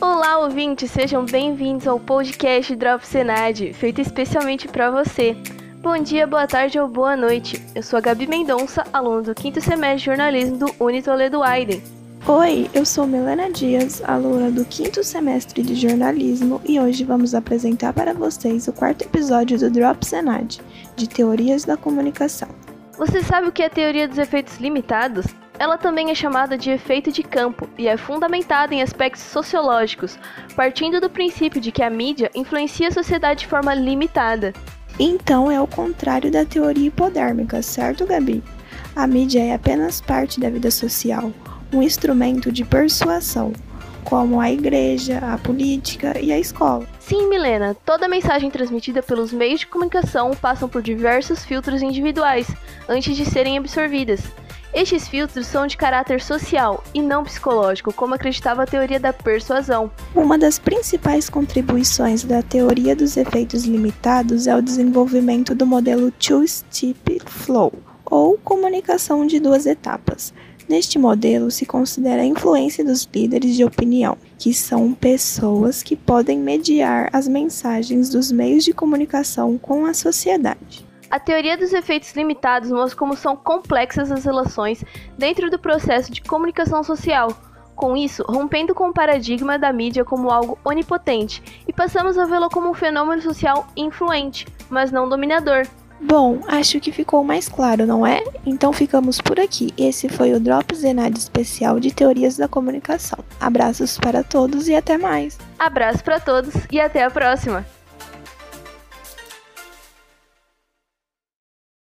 Olá, ouvintes, sejam bem-vindos ao podcast Drop Senad, feito especialmente para você. Bom dia, boa tarde ou boa noite. Eu sou a Gabi Mendonça, aluna do quinto semestre de jornalismo do Unitoledo Aiden. Oi, eu sou Milena Dias, aluna do quinto semestre de jornalismo, e hoje vamos apresentar para vocês o quarto episódio do Drop Senad, de Teorias da Comunicação. Você sabe o que é a teoria dos efeitos limitados? Ela também é chamada de efeito de campo e é fundamentada em aspectos sociológicos, partindo do princípio de que a mídia influencia a sociedade de forma limitada. Então é o contrário da teoria hipodérmica, certo, Gabi? A mídia é apenas parte da vida social, um instrumento de persuasão, como a igreja, a política e a escola. Sim, Milena, toda mensagem transmitida pelos meios de comunicação passam por diversos filtros individuais antes de serem absorvidas. Estes filtros são de caráter social e não psicológico, como acreditava a teoria da persuasão. Uma das principais contribuições da teoria dos efeitos limitados é o desenvolvimento do modelo Two-Step Flow, ou comunicação de duas etapas. Neste modelo se considera a influência dos líderes de opinião, que são pessoas que podem mediar as mensagens dos meios de comunicação com a sociedade. A teoria dos efeitos limitados mostra como são complexas as relações dentro do processo de comunicação social. Com isso, rompendo com o paradigma da mídia como algo onipotente e passamos a vê-la como um fenômeno social influente, mas não dominador. Bom, acho que ficou mais claro, não é? Então ficamos por aqui. Esse foi o Drop Zenad especial de teorias da comunicação. Abraços para todos e até mais. Abraço para todos e até a próxima.